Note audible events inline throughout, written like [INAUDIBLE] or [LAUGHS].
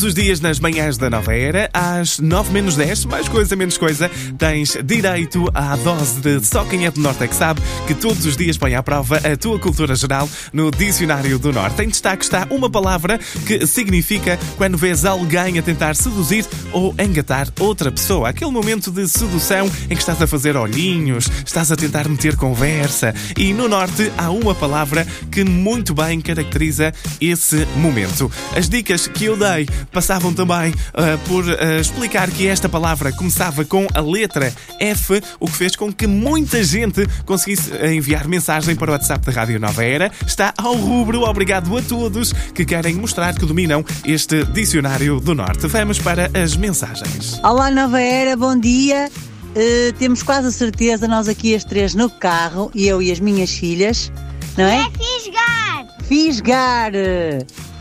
Todos os dias nas manhãs da nova era, às 9 menos 10, mais coisa menos coisa, tens direito à dose de Só Quem é do Norte é que sabe, que todos os dias põe à prova a tua cultura geral no Dicionário do Norte. Em destaque está uma palavra que significa quando vês alguém a tentar seduzir ou engatar outra pessoa. Aquele momento de sedução em que estás a fazer olhinhos, estás a tentar meter conversa. E no Norte há uma palavra que muito bem caracteriza esse momento. As dicas que eu dei passavam também uh, por uh, explicar que esta palavra começava com a letra F, o que fez com que muita gente conseguisse enviar mensagem para o WhatsApp da Rádio Nova Era. Está ao rubro, obrigado a todos que querem mostrar que dominam este dicionário do Norte. Vamos para as mensagens. Olá, Nova Era, bom dia. Uh, temos quase a certeza, nós aqui as três no carro, eu e as minhas filhas, não é? É fisgar! Fisgar!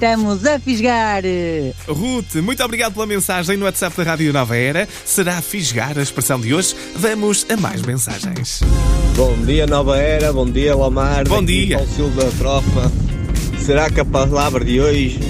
Estamos a fisgar! Ruth, muito obrigado pela mensagem no WhatsApp da Rádio Nova Era. Será fisgar a expressão de hoje? Vamos a mais mensagens. Bom dia, Nova Era. Bom dia, Lomar. Bom Daqui dia. Paulo Silva da Trofa. Será que a palavra de hoje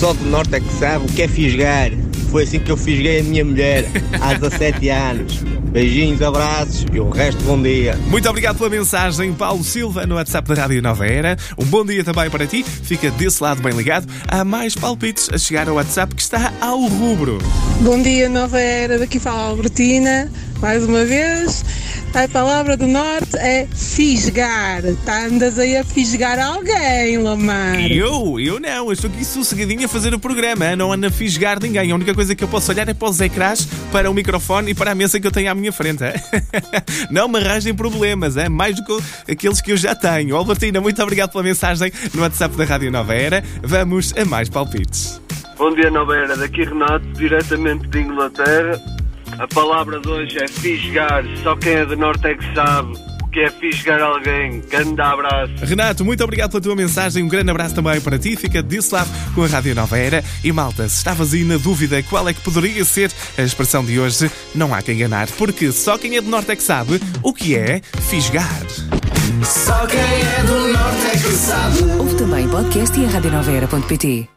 só do Norte é que sabe o que é fisgar? Foi assim que eu fisguei a minha mulher há 17 anos. Beijinhos, abraços e o resto bom dia. Muito obrigado pela mensagem, Paulo Silva, no WhatsApp da Rádio Nova Era. Um bom dia também para ti. Fica desse lado bem ligado. Há mais palpites a chegar ao WhatsApp que está ao rubro. Bom dia, Nova Era. Daqui fala a Albertina, mais uma vez. A palavra do norte é fisgar. Tá, andas aí a fisgar alguém, Lamar. Eu? Eu não. Eu estou aqui sossegadinho a fazer o programa. Não ando a fisgar ninguém. A única coisa que eu posso olhar é para os ecrãs, para o microfone e para a mesa que eu tenho à minha frente. é? [LAUGHS] Não me arranjem problemas, é mais do que aqueles que eu já tenho. Albertina, muito obrigado pela mensagem no WhatsApp da Rádio Nova Era. Vamos a mais palpites. Bom dia, Nova Era. Daqui Renato, diretamente de Inglaterra. A palavra de hoje é fisgar. Só quem é do Norte é que sabe o que é fisgar alguém. Grande abraço. Renato, muito obrigado pela tua mensagem. Um grande abraço também para ti. Fica desse lado com a Rádio Nova Era. E malta, se estavas aí na dúvida qual é que poderia ser a expressão de hoje, não há quem enganar, porque só quem é do Norte é que sabe o que é fisgar. Só quem é do norte é que sabe. Ouve também podcast e a.